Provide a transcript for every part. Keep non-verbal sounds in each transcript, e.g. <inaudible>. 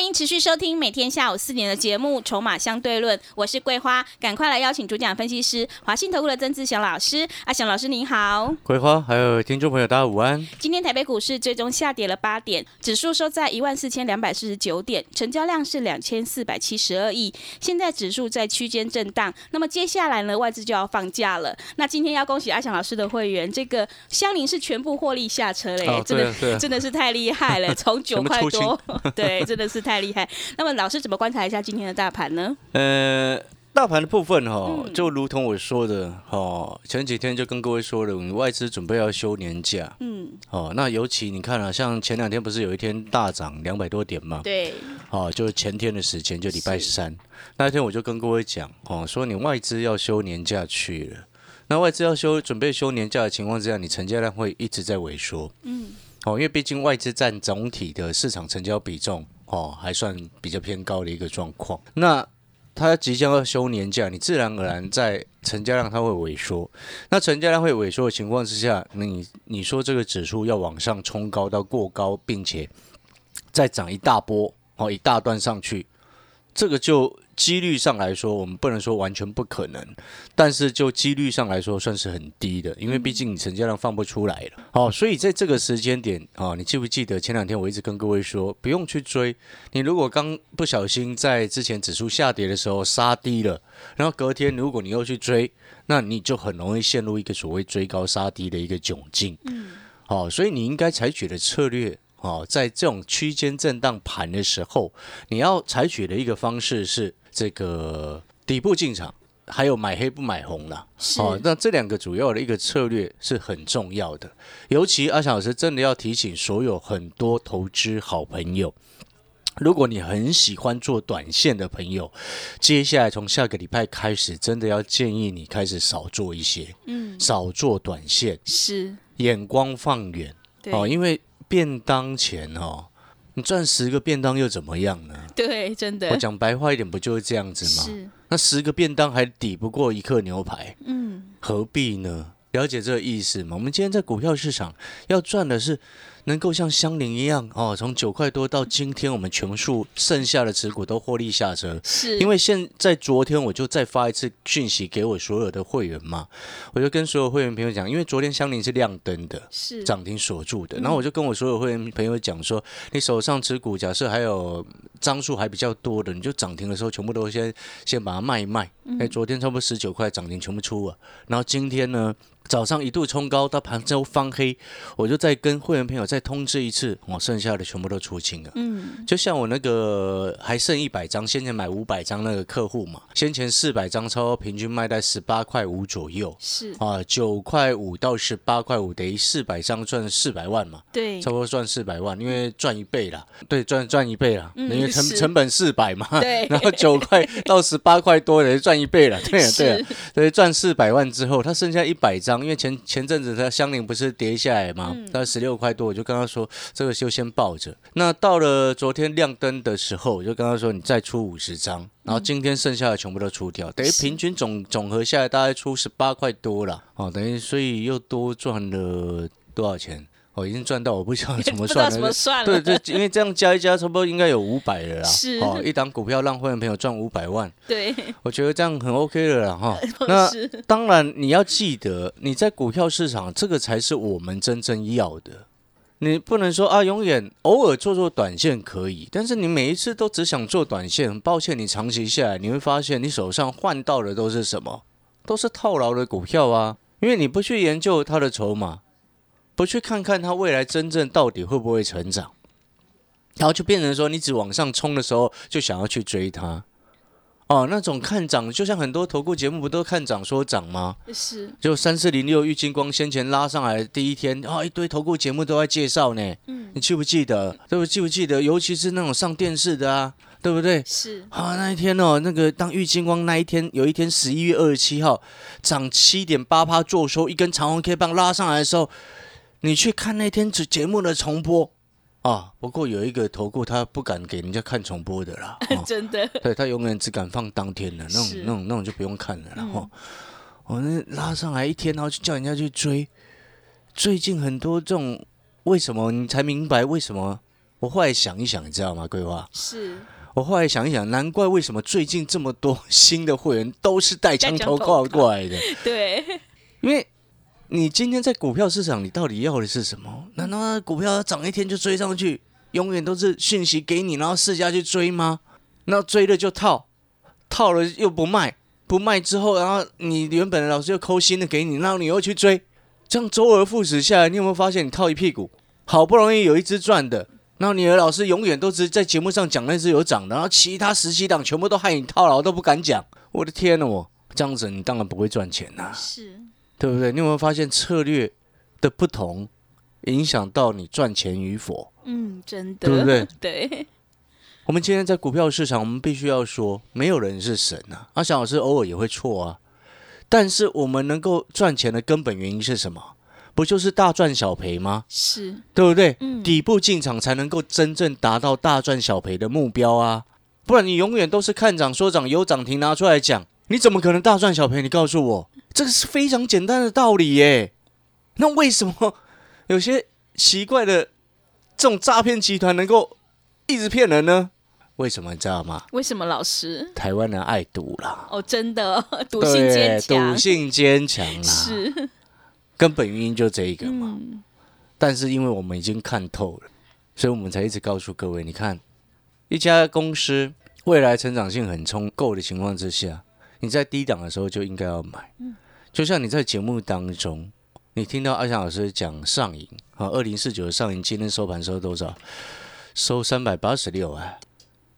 欢迎持续收听每天下午四点的节目《筹码相对论》，我是桂花，赶快来邀请主讲分析师华信投顾的曾志祥老师。阿祥老师您好，桂花还有听众朋友大家午安。今天台北股市最终下跌了八点，指数收在一万四千两百四十九点，成交量是两千四百七十二亿。现在指数在区间震荡，那么接下来呢，外资就要放假了。那今天要恭喜阿祥老师的会员，这个香菱是全部获利下车嘞，哦真的、真的是太厉害了，从九块多，对，真的是太厉害。那么老师怎么观察一下今天的大盘呢？呃，大盘的部分哈、嗯就如同我说的哦，前几天就跟各位说了，我们外资准备要休年假嗯，哦。那尤其你看啊，像前两天不是有一天大涨两百多点嘛？对，哦，就是前天的时间，就礼拜三那一天，我就跟各位讲哦，说你外资要休年假去了。那外资要休准备休年假的情况之下，你成交量会一直在萎缩。嗯，哦，因为毕竟外资占总体的市场成交比重哦，还算比较偏高的一个状况。那它即将要休年假，你自然而然在成交量它会萎缩。那成交量会萎缩的情况之下，你你说这个指数要往上冲高到过高，并且再涨一大波哦，一大段上去，这个就几率上来说，我们不能说完全不可能，但是就几率上来说算是很低的，因为毕竟你成交量放不出来了。哦，所以在这个时间点哦，你记不记得前两天我一直跟各位说，不用去追。你如果刚不小心在之前指数下跌的时候杀低了，然后隔天如果你又去追，那你就很容易陷入一个所谓追高杀低的一个窘境。嗯，好、所以你应该采取的策略。哦，在这种区间震荡盘的时候，你要采取的一个方式是这个底部进场，还有买黑不买红啦。是，哦，那这两个主要的一个策略是很重要的。尤其阿翔老师真的要提醒所有很多投资好朋友，如果你很喜欢做短线的朋友，接下来从下个礼拜开始，真的要建议你开始少做一些，嗯，少做短线，是，眼光放远对，哦，因为便当钱哦。你赚十个便当又怎么样呢？对，真的我讲白话一点，不就是这样子吗？是，那十个便当还抵不过一克牛排，嗯，何必呢？了解这个意思吗？我们今天在股票市场要赚的是能够像香菱一样哦，从九块多到今天，我们全数剩下的持股都获利下车。是，因为现在昨天我就再发一次讯息给我所有的会员嘛，我就跟所有会员朋友讲，因为昨天香菱是亮灯的，是涨停锁住的。然后我就跟我所有会员朋友讲说，你手上持股假设还有张数还比较多的，你就涨停的时候全部都先先把它卖一卖。哎、昨天差不多十九块涨停全部出了，然后今天呢早上一度冲高到盘中翻黑，我就再跟会员朋友再通知一次，我剩下的全部都出清了。嗯，就像我那个还剩一百张，先前买五百张那个客户嘛，先前四百张超平均卖在十八块五左右。是，啊，九块五到十八块五，等于四百张赚四百万嘛，对。差，不多赚四百万，因为赚一倍啦，对，赚赚一倍啦，嗯因为成成本四百嘛，对。<laughs> 然后九块到十八块多，等于赚一倍了，对啊对啊，是，所以赚四百万之后，他剩下一百张，因为前前阵子它香菱不是跌下来嘛，嗯到十六块多，我就跟他说这个就先抱着。那到了昨天亮灯的时候，我就跟他说你再出五十张，然后今天剩下的全部都出掉，等于平均总总和下来大概出十八块多了，哦，等于所以又多赚了多少钱？哦，已经赚到我不晓得 <laughs> 怎么不知道怎么算了。对对，因为这样加一加，差不多应该有五百了啦。是哦，一档股票让会员朋友赚五百万，对，我觉得这样很 OK 了啦哈。<laughs> 那，当然，你要记得，你在股票市场，这个才是我们真正要的。你不能说啊，永远偶尔做做短线可以，但是你每一次都只想做短线，很抱歉，你长期下来，你会发现你手上换到的都是什么？都是套牢的股票啊，因为你不去研究它的筹码，不去看看它未来真正到底会不会成长，然后就变成说，你只往上冲的时候就想要去追它。哦，那种看涨，就像很多投顾节目不都看涨说涨吗？是，就三四零六玉金光先前拉上来第一天，啊、一堆投顾节目都在介绍呢。嗯，你记不记得？对不？记不记得？尤其是那种上电视的啊，对不对？是，啊，那一天哦，那个当玉金光那一天，有一天十一月二十七号涨七点八趴做收，一根长红 K 棒拉上来的时候，你去看那天节节目的重播啊。不过有一个投顾他不敢给人家看重播的啦，<laughs> 哦、真的，对他永远只敢放当天的那种那种那种就不用看了，然嗯后我那拉上来一天，然后就叫人家去追。最近很多这种，为什么你才明白为什么？我后来想一想，你知道吗？桂花，是，我后来想一想，难怪为什么最近这么多新的会员都是带枪投带枪投靠过来的，对，因为你今天在股票市场，你到底要的是什么？难道股票涨一天就追上去，永远都是讯息给你，然后市价去追吗？那追了就套，套了又不卖，不卖之后，然后你原本的老师又抠新的给你，然后你又去追，这样周而复始下来，你有没有发现你套一屁股？好不容易有一只赚的，然后你的老师永远都只在节目上讲那只有涨的，然后其他十几档全部都害你套牢，都不敢讲。我的天呐，我这样子你当然不会赚钱呐、是，对不对？你有没有发现策略的不同，影响到你赚钱与否？嗯，真的，对不对？<laughs> 对，我们今天在股票市场，我们必须要说，没有人是神啊。阿翔老师偶尔也会错啊，但是我们能够赚钱的根本原因是什么？不就是大赚小赔吗？是，对不对？嗯底部进场才能够真正达到大赚小赔的目标啊！不然你永远都是看涨说涨，有涨停拿出来讲，你怎么可能大赚小赔？你告诉我，这个是非常简单的道理耶。那为什么 <laughs> 有些奇怪的这种诈骗集团能够一直骗人呢？为什么你知道吗？为什么老师？台湾人爱赌啦，哦，真的，<laughs> 赌性对坚强赌，性坚强啦，是，根本原因就这一个嘛。嗯，但是因为我们已经看透了，所以我们才一直告诉各位，你看，一家公司未来成长性很充够的情况之下，你在低档的时候就应该要买。就像你在节目当中，你听到阿翔老师讲上影啊，二零四九的上影今天收盘收多少？收三百八十六啊！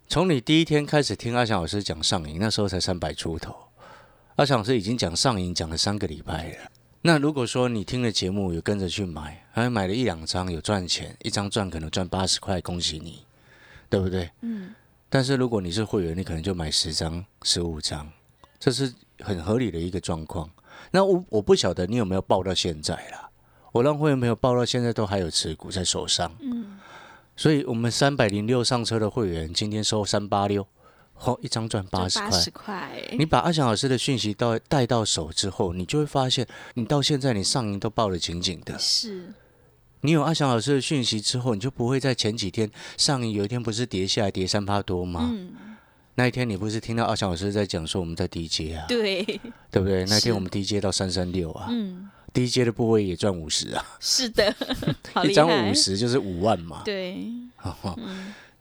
从你第一天开始听阿翔老师讲上影，那时候才三百出头。阿翔老师已经讲上影讲了三个礼拜了。那如果说你听了节目有跟着去买，还买了一两张有赚钱，一张赚可能赚八十块，恭喜你，对不对？嗯。但是如果你是会员，你可能就买十张、十五张，这是很合理的一个状况。那我我不晓得你有没有报到现在啦。我让会员朋友报到现在都还有持股在手上。嗯。所以我们三百零六上车的会员今天收三八六，哦，一张赚八十块。八十块，你把阿翔老师的讯息到带到手之后，你就会发现，你到现在你上营都抱得紧紧的。是，你有阿翔老师的讯息之后，你就不会在前几天上营有一天不是跌下来跌三八多吗？嗯，那一天你不是听到阿翔老师在讲说我们在低阶啊，对，对不对？那天我们低阶到三三六啊，嗯，低阶的部位也赚五十啊，是的，<laughs> 一张五，十就是五万嘛，对，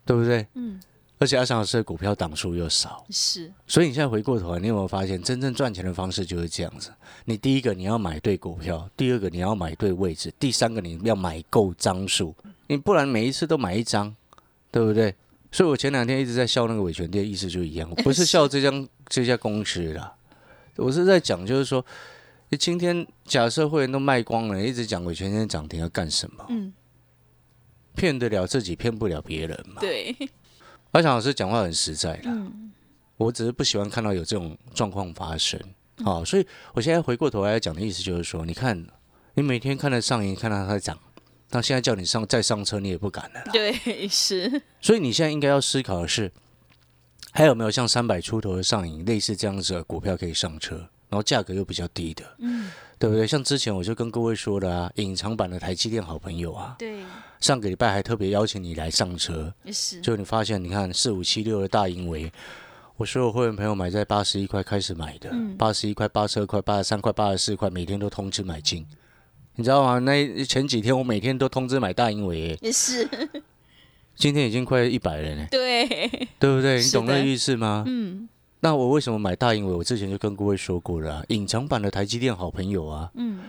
对不对？嗯，而且阿翔老师的股票档数又少，是，所以你现在回过头来，你有没有发现，真正赚钱的方式就是这样子？你第一个你要买对股票，第二个你要买对位置，第三个你要买够张数，你不然每一次都买一张，对不对？所以我前两天一直在笑那个维权店，意思就一样，我不是 <laughs> 笑这家这家公司啦，我是在讲就是说，你今天假设会员都卖光了，一直讲维权店涨停要干什么？嗯，骗得了自己，骗不了别人嘛。对，阿强老师讲话很实在啦，嗯，我只是不喜欢看到有这种状况发生。好、所以我现在回过头来讲的意思就是说，你看，你每天看到上瘾，看到它在涨，那现在叫你上再上车，你也不敢了。啦。<laughs> 对，是，所以你现在应该要思考的是，还有没有像三百出头的上影类似这样子的股票可以上车，然后价格又比较低的，嗯，对不对？像之前我就跟各位说的啊，隐藏版的台积电好朋友啊，对，上个礼拜还特别邀请你来上车，是，就你发现，你看四五七六的大盈维，我所有会员朋友买在八十一块开始买的嗯，八十一块、八十二块、八十三块、八十四块，每天都通知买进，你知道吗？那前几天我每天都通知买大英伟耶，也是，今天已经快一百了呢，对，对不对？你懂那意思吗？嗯。那我为什么买大英伟？我之前就跟各位说过了、啊，隐藏版的台积电好朋友啊，嗯，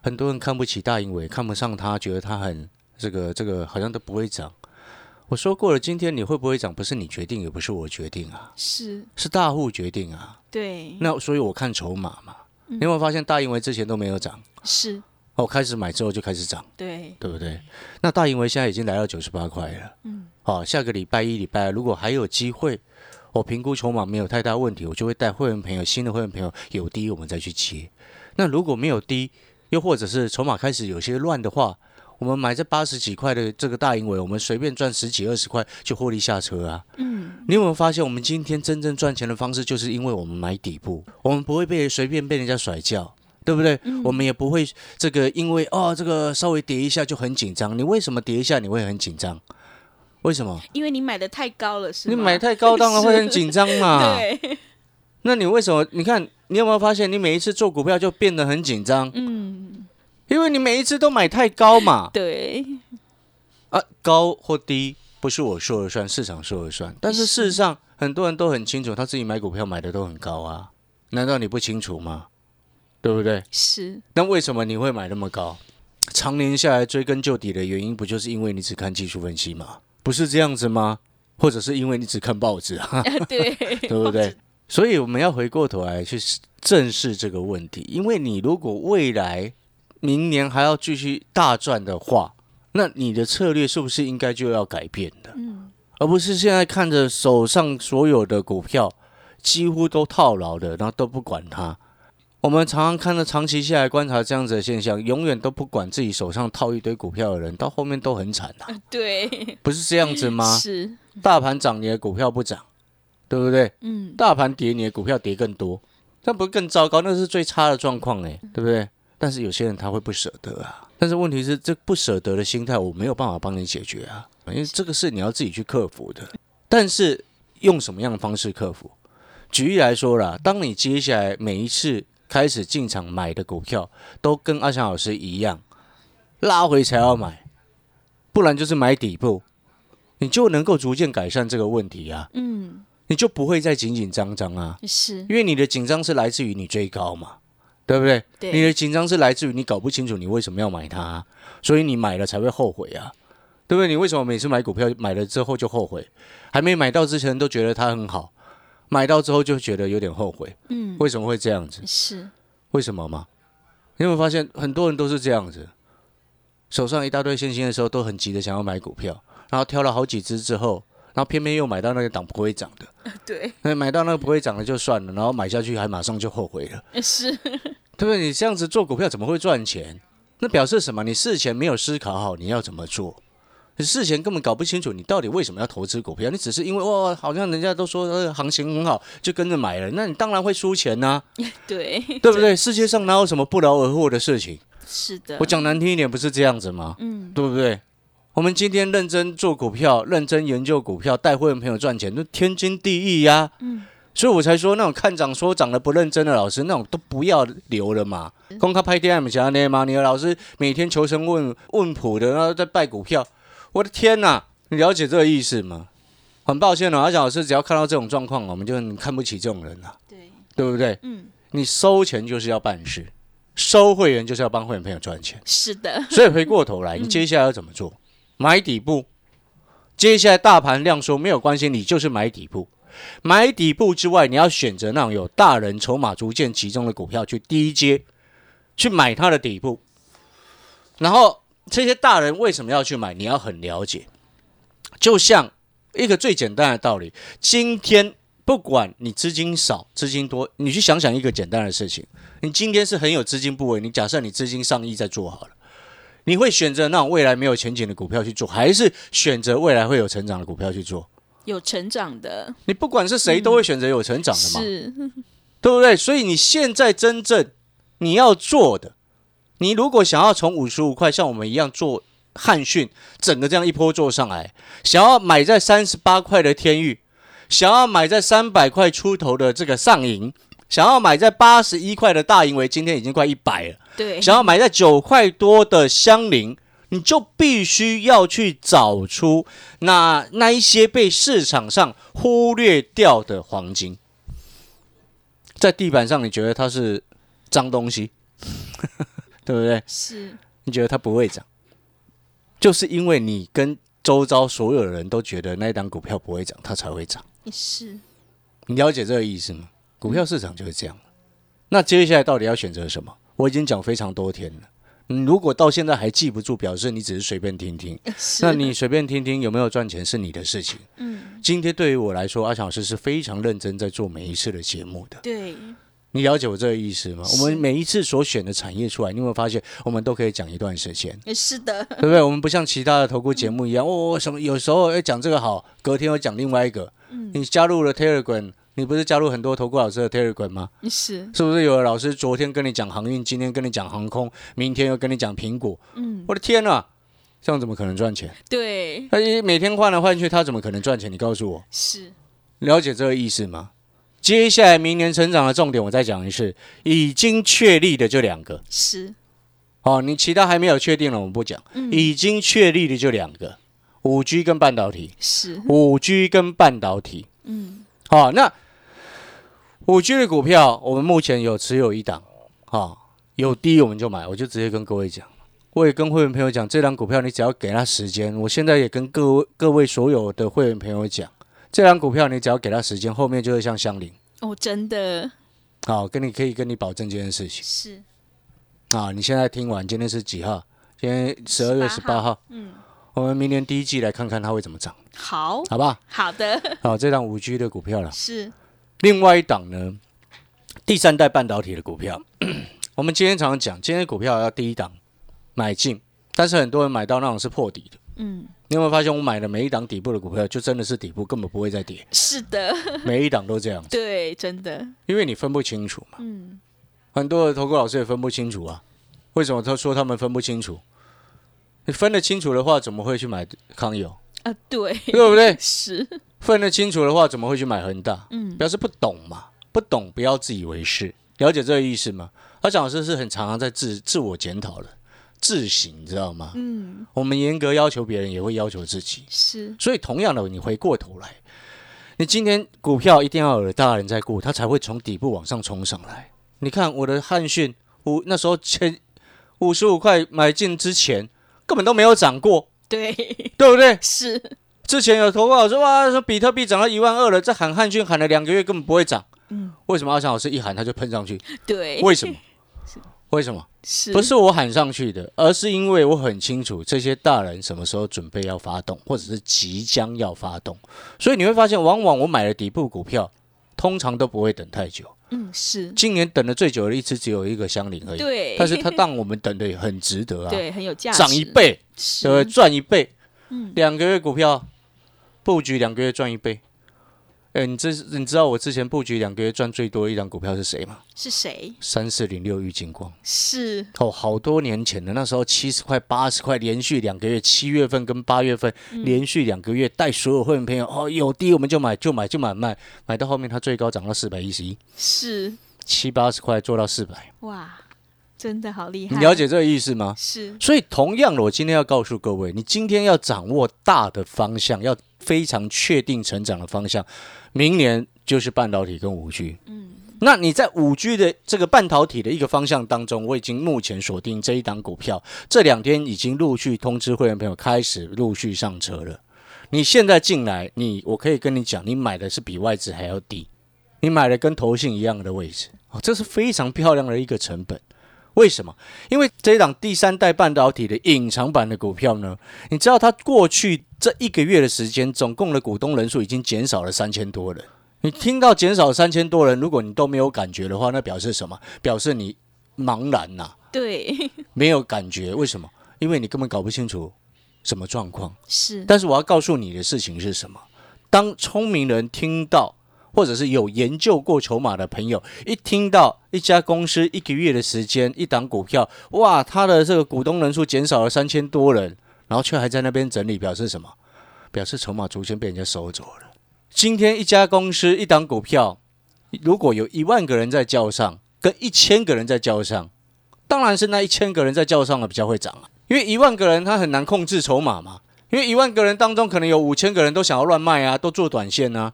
很多人看不起大英伟，看不上他，觉得他很这个这个好像都不会涨。我说过了，今天你会不会涨，不是你决定，也不是我决定啊，是，是大户决定啊。对，那所以我看筹码嘛，你有没有发现大英为之前都没有涨，是，哦，开始买之后就开始涨，对，对不对？那大盈为现在已经来到九十八块了，嗯，好，下个礼拜一、礼拜二如果还有机会，我评估筹码没有太大问题，我就会带会员朋友、新的会员朋友有低我们再去接。那如果没有低，又或者是筹码开始有些乱的话，我们买这八十几块的这个大银尾，我们随便赚十几二十块就获利下车啊。嗯，你有没有发现，我们今天真正赚钱的方式，就是因为我们买底部，我们不会被随便被人家甩掉，对不对？我们也不会这个因为哦这个稍微跌一下就很紧张。你为什么跌一下你会很紧张？为什么？因为你买的太高了，是你买太高，当然会很紧张嘛。<laughs> 对，那你为什么？你看，你有没有发现，你每一次做股票就变得很紧张？嗯，因为你每一次都买太高嘛。<laughs> 对，啊，高或低不是我说了算，市场说了算。但是事实上，很多人都很清楚，他自己买股票买的都很高啊。难道你不清楚吗？对不对？是。那为什么你会买那么高？常年下来追根究底的原因，不就是因为你只看技术分析吗？不是这样子吗？或者是因为你只看报纸啊？<laughs> 对，<laughs> 对不对？所以我们要回过头来去正视这个问题，因为你如果未来明年还要继续大赚的话，那你的策略是不是应该就要改变的？嗯，而不是现在看着手上所有的股票几乎都套牢的，然后都不管它。我们常常看到长期下来观察这样子的现象，永远都不管自己手上套一堆股票的人，到后面都很惨呐。<laughs> 对，不是这样子吗？是，大盘涨，你的股票不涨，对不对？嗯，大盘跌，你的股票跌更多，那不是更糟糕？那是最差的状况哎，对不对？但是有些人他会不舍得啊。但是问题是，这不舍得的心态，我没有办法帮你解决啊，因为这个是你要自己去克服的。但是用什么样的方式克服？举例来说啦，当你接下来每一次开始进场买的股票，都跟阿翔老师一样，拉回才要买，不然就是买底部，你就能够逐渐改善这个问题啊。嗯，你就不会再紧紧张张啊，是，因为你的紧张是来自于你追高嘛，对不对？对你的紧张是来自于你搞不清楚你为什么要买它，所以你买了才会后悔啊，对不对？你为什么每次买股票买了之后就后悔？还没买到之前都觉得它很好，买到之后就觉得有点后悔，嗯，为什么会这样子？是，为什么吗？你有没有发现很多人都是这样子，手上一大堆现金的时候都很急的想要买股票，然后挑了好几只之后，然后偏偏又买到那个档不会涨的。对，那买到那个不会涨的就算了，然后买下去还马上就后悔了，是，<laughs> 对不对？你这样子做股票怎么会赚钱？那表示什么？你事前没有思考好你要怎么做，你事前根本搞不清楚你到底为什么要投资股票，你只是因为哇，好像人家都说呃行情很好，就跟着买了，那你当然会输钱呐、<laughs> 对，对不对？世界上哪有什么不劳而获的事情？是的，我讲难听一点，不是这样子吗？嗯，对不对？我们今天认真做股票，认真研究股票，带会员朋友赚钱，那天经地义呀、嗯，所以我才说那种看涨说涨的不认真的老师，那种都不要留了嘛。公开拍 DM 讲那吗？你的老师每天求神问问卜的，然后在拜股票，我的天哪！你了解这个意思吗？很抱歉哦，阿蒋老师只要看到这种状况，我们就很看不起这种人了，对，对不对？嗯，你收钱就是要办事，收会员就是要帮会员朋友赚钱。是的，所以回过头来，你接下来要怎么做？买底部。接下来大盘量缩没有关系，你就是买底部。买底部之外，你要选择那种有大人筹码逐渐集中的股票去低阶，去买它的底部。然后这些大人为什么要去买？你要很了解。就像一个最简单的道理，今天不管你资金少、资金多，你去想想一个简单的事情：你今天是很有资金部位，你假设你资金上亿在做好了。你会选择那种未来没有前景的股票去做，还是选择未来会有成长的股票去做？有成长的，你不管是谁，都会选择有成长的嘛，是，对不对？所以你现在真正你要做的，你如果想要从五十五块像我们一样做汉讯，整个这样一波做上来，想要买在三十八块的天域，想要买在三百块出头的这个上银，想要买在八十一块的大银为今天已经快一百了。对，想要买在九块多的香菱，你就必须要去找出那那一些被市场上忽略掉的黄金，在地板上，你觉得它是脏东西，<laughs> 对不对？是，你觉得它不会涨，就是因为你跟周遭所有人都觉得那一档股票不会涨，它才会涨。是你了解这个意思吗？股票市场就是这样。那接下来到底要选择什么？我已经讲非常多天了。你如果到现在还记不住，表示你只是随便听听。<laughs> 那你随便听听有没有赚钱是你的事情。嗯，今天对于我来说，阿强老师是非常认真在做每一次的节目的。对，你了解我这个意思吗？我们每一次所选的产业出来，你有没有发现，我们都可以讲一段时间，是的，对不对？我们不像其他的投顾节目一样，哦，什么有时候要讲这个好，隔天又讲另外一个。你加入了 Telegram，你不是加入很多投顾老师的 Telegram 吗？是，是不是有的老师昨天跟你讲航运，今天跟你讲航空，明天又跟你讲苹果？嗯，我的天呐，这样怎么可能赚钱？对，他一每天换来换去，他怎么可能赚钱？你告诉我，是，了解这个意思吗？接下来明年成长的重点，我再讲一次，已经确立的就两个。是，哦，你其他还没有确定了，我们不讲。嗯已经确立的就两个，五 G 跟半导体，是，五 G 跟半导体。嗯，好、那五 G 的股票，我们目前有持有一档，啊、有低我们就买，我就直接跟各位讲。我也跟会员朋友讲，这档股票你只要给他时间，我现在也跟各位各位所有的会员朋友讲，这档股票你只要给它时间，后面就会像香菱。哦，真的好、跟你可以跟你保证这件事情是，啊！你现在听完，今天是几号？今天十二月十八号。嗯，我们明年第一季来看看它会怎么涨，好，好不好？好的，好，这档五 G 的股票了。是，另外一档呢，第三代半导体的股票，<clears throat> 我们今天常常讲，今天股票要第一档买进，但是很多人买到那种是破底的。嗯，你有没有发现，我买的每一档底部的股票，就真的是底部，根本不会再跌，是的，每一档都这样，对，真的，因为你分不清楚嘛。嗯，很多的投顾老师也分不清楚啊。为什么他说他们分不清楚？你分得清楚的话，怎么会去买康友？啊，对，对不对？是，分得清楚的话，怎么会去买恒大？嗯，表示不懂嘛，不懂不要自以为是，了解这个意思吗？他讲老师是很常常在自自我检讨的，自省，你知道吗？嗯，我们严格要求别人，也会要求自己。是，所以同样的，你回过头来，你今天股票一定要有大人在顾，他才会从底部往上冲上来。你看我的汉讯五那时候前五十五块买进之前，根本都没有涨过，对，对不对？是，之前有投稿说哇，说比特币涨到一万二了，这喊汉讯喊了两个月，根本不会涨。嗯，为什么阿强老师一喊他就喷上去？对，为什么？为什么？是，不是我喊上去的，而是因为我很清楚这些大人什么时候准备要发动，或者是即将要发动。所以你会发现，往往我买了底部股票，通常都不会等太久。嗯，是，今年等的最久的一次只有一个香菱而已，对，但是它让我们等的也很值得啊，<laughs> 对，很有价值，涨一，倍，对？赚一倍，嗯两个月股票布局两个月赚一倍。哎，你这你知道我之前布局两个月赚最多的一张股票是谁吗？是谁？三四零六玉金光。是，哦，好多年前的，那时候七十块、八十块，连续两个月，七月份跟八月份、连续两个月，带所有会员朋友，哦，有低我们就买，就买，就买卖，买到后面它最高涨到四百一十一，是，七八十块做到四百，哇，真的好厉害，你了解这个意思吗？是，所以同样的，我今天要告诉各位，你今天要掌握大的方向，要非常确定成长的方向，明年就是半导体跟五 G。嗯，那你在五 G 的这个半导体的一个方向当中，我已经目前锁定这一档股票，这两天已经陆续通知会员朋友开始陆续上车了。你现在进来，你我可以跟你讲，你买的是比外资还要低，你买的跟投信一样的位置哦，这是非常漂亮的一个成本。为什么？因为这一档第三代半导体的隐藏版的股票呢，你知道它过去这一个月的时间，总共的股东人数已经减少了三千多人。你听到减少三千多人，如果你都没有感觉的话，那表示什么？表示你茫然呐、对，没有感觉。为什么？因为你根本搞不清楚什么状况。是，但是我要告诉你的事情是什么？当聪明人听到，或者是有研究过筹码的朋友，一听到一家公司一个月的时间，一档股票，哇，它的这个股东人数减少了三千多人，然后却还在那边整理，表示什么？表示筹码逐渐被人家收走了。今天一家公司一档股票，如果有一万个人在叫上，跟一千个人在叫上，当然是那一千个人在叫上的比较会涨啊，因为一万个人他很难控制筹码嘛。因为一万个人当中，可能有五千个人都想要乱卖啊，都做短线啊，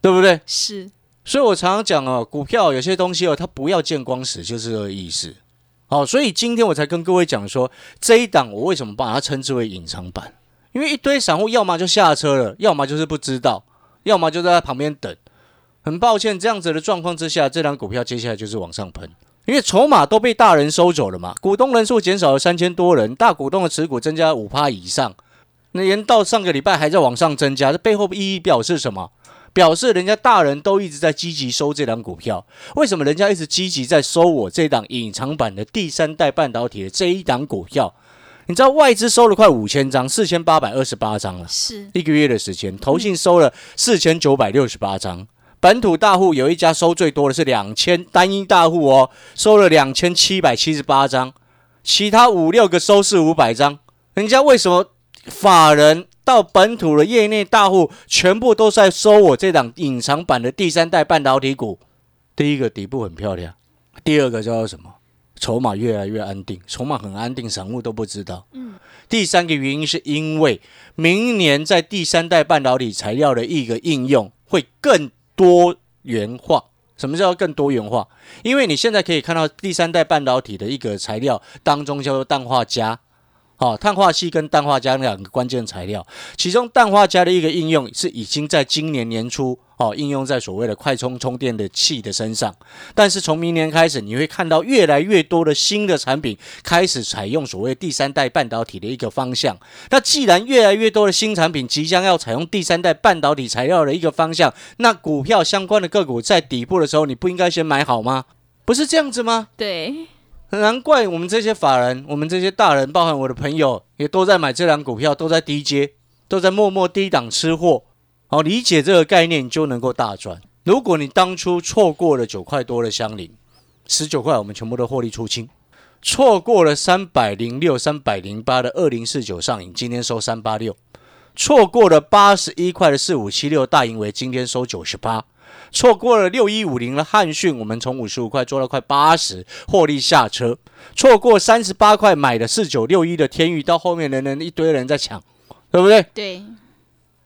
对不对？是，所以我常常讲哦，股票有些东西哦，它不要见光死，就是这个意思。好，所以今天我才跟各位讲说，这一档我为什么把它称之为隐藏版？因为一堆散户要么就下车了，要么就是不知道，要么就在旁边等。很抱歉，这样子的状况之下，这张股票接下来就是往上喷，因为筹码都被大人收走了嘛，股东人数减少了三千多人，大股东的持股增加五趴以上，那连到上个礼拜还在往上增加，这背后意义表示什么？表示人家大人都一直在积极收这档股票，为什么人家一直积极在收我这档隐藏版的第三代半导体的这一档股票？你知道外资收了快五千张，四千八百二十八张了，是一个月的时间，投信收了四千九百六十八张，本土大户有一家收最多的是两千，单一大户哦，收了两千七百七十八张，其他五六个收四五百张，人家为什么法人？到本土的业内大户全部都在收我这档隐藏版的第三代半导体股。第一个底部很漂亮，第二个叫做什么？筹码越来越安定，筹码很安定，散户都不知道。嗯。第三个原因是因为明年在第三代半导体材料的一个应用会更多元化。什么叫更多元化？因为你现在可以看到第三代半导体的一个材料当中叫做氮化镓。好，碳化系跟氮化镓两个关键材料，其中氮化镓的一个应用是已经在今年年初哦应用在所谓的快充充电的器的身上，但是从明年开始，你会看到越来越多的新的产品开始采用所谓第三代半导体的一个方向。那既然越来越多的新产品即将要采用第三代半导体材料的一个方向，那股票相关的个股在底部的时候，你不应该先买好吗？不是这样子吗？对。难怪我们这些法人，我们这些大人，包含我的朋友，也都在买这两股票，都在低阶，都在默默低档吃货。好，理解这个概念，就能够大赚。如果你当初错过了九块多的香菱，十九块我们全部都获利出清；错过了三百零六、三百零八的二零四九上影，今天收三八六；错过了八十一块的四五七六大盈为，今天收九十八。错过了六一五零的汉讯，我们从五十五块做到快八十，获利下车。错过三十八块买的四九六一的天宇，到后面人人一堆人在抢，对不对？对。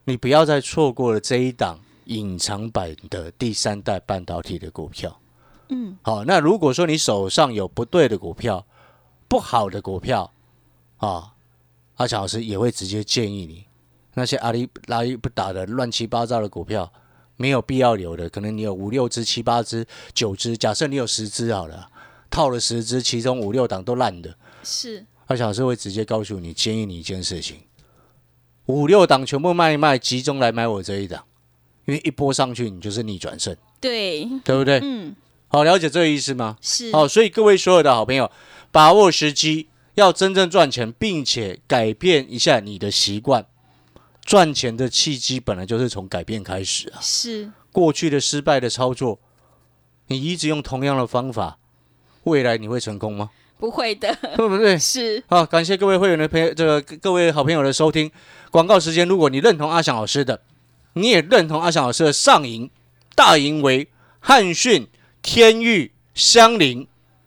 你不要再错过了这一档隐藏版的第三代半导体的股票。嗯。好，那如果说你手上有不对的股票、不好的股票啊，阿强老师也会直接建议你，那些阿里拉里不打的乱七八糟的股票。没有必要留的，可能你有五六只、七八只、九只。假设你有十只好了，套了十只，其中五六档都烂的。是，二小师会直接告诉你，建议你一件事情：五六档全部卖一卖，集中来买我这一档，因为一波上去，你就是逆转胜。对，对不对？嗯。好，了解这个意思吗？是。好，所以各位所有的好朋友，把握时机，要真正赚钱，并且改变一下你的习惯。赚钱的契机本来就是从改变开始啊！是过去的失败的操作，你一直用同样的方法，未来你会成功吗？不会的，对不对？<laughs> 是好，感谢各位会员的朋友，这个各位好朋友的收听。广告时间，如果你认同阿翔老师的，你也认同阿翔老师的上银、大银为汉讯、天域、香林，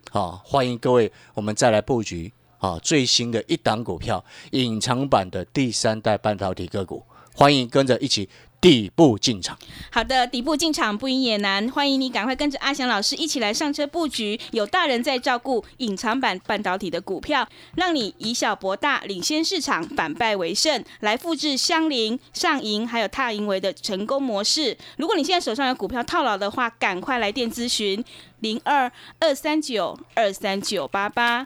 好，欢迎各位，我们再来布局。啊，最新的一档股票，隐藏版的第三代半导体个股，欢迎跟着一起底部进场。好的，底部进场不赢也难，欢迎你赶快跟着阿翔老师一起来上车布局，有大人在照顾隐藏版半导体的股票，让你以小博大，领先市场，反败为胜，来复制香菱、上银还有踏银为的成功模式。如果你现在手上有股票套牢的话，赶快来电咨询零二二三九二三九八八。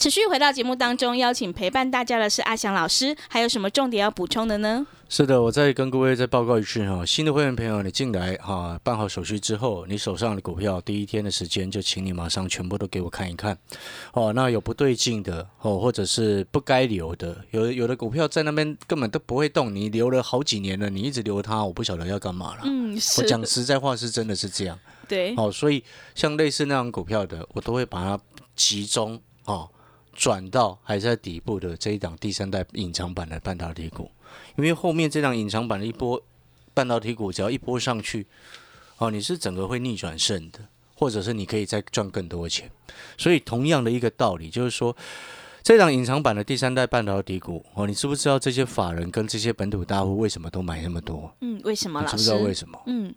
持续回到节目当中，邀请陪伴大家的是阿翔老师，还有什么重点要补充的呢？是的，我再跟各位再报告一次哈，新的会员朋友，你进来哈，办好手续之后，你手上的股票第一天的时间就请你马上全部都给我看一看，哦，那有不对劲的哦，或者是不该留的，有有的股票在那边根本都不会动，你留了好几年了，你一直留它，我不晓得要干嘛了。嗯，我，讲实在话是真的是这样，对，哦，所以像类似那样股票的，我都会把它集中哦，转到还在底部的这一档第三代隐藏版的半导体股，因为后面这档隐藏版的一波半导体股，只要一波上去，哦，你是整个会逆转胜的，或者是你可以再赚更多钱。所以同样的一个道理，就是说。这档隐藏版的第三代半导体股哦，你知不知道这些法人跟这些本土大户为什么都买那么多？嗯，为什么你知不知道为？什么？嗯，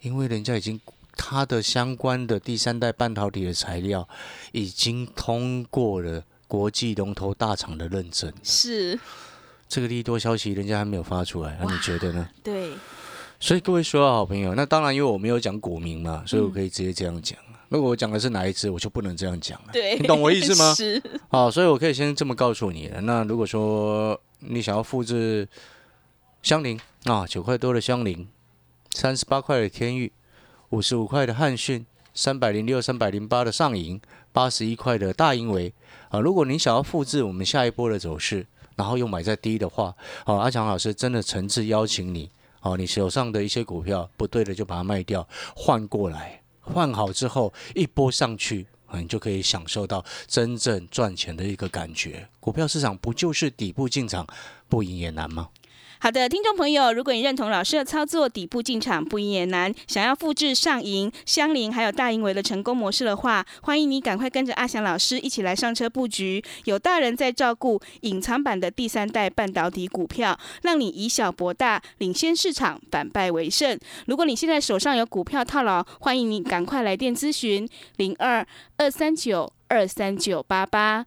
因为人家已经他的相关的第三代半导体的材料已经通过了国际龙头大厂的认证，是，这个利多消息人家还没有发出来，那你觉得呢？对，所以各位所有好朋友，那当然因为我没有讲股民嘛，所以我嗯可以直接这样讲。如果我讲的是哪一只，我就不能这样讲了。对，你懂我意思吗？<laughs> 是，好，所以我可以先这么告诉你了。那如果说你想要复制香菱啊，九块多的香菱，三十八块的天域，五十五块的汉讯，三百零六、三百零八的上银，八十一块的大阴维啊，如果你想要复制我们下一波的走势，然后又买在低的话，哦、阿强老师真的诚挚邀请你，哦，你手上的一些股票不对的就把它卖掉，换过来，换好之后一波上去。啊，你就可以享受到真正赚钱的一个感觉。股票市场不就是底部进场，不赢也难吗？好的，听众朋友，如果你认同老师的操作，底部进场不赢也难，想要复制上银、香菱还有大银为的成功模式的话，欢迎你赶快跟着阿翔老师一起来上车布局。有大人在照顾，隐藏版的第三代半导体股票，让你以小博大，领先市场，反败为胜。如果你现在手上有股票套牢，欢迎你赶快来电咨询零二二三九二三九八八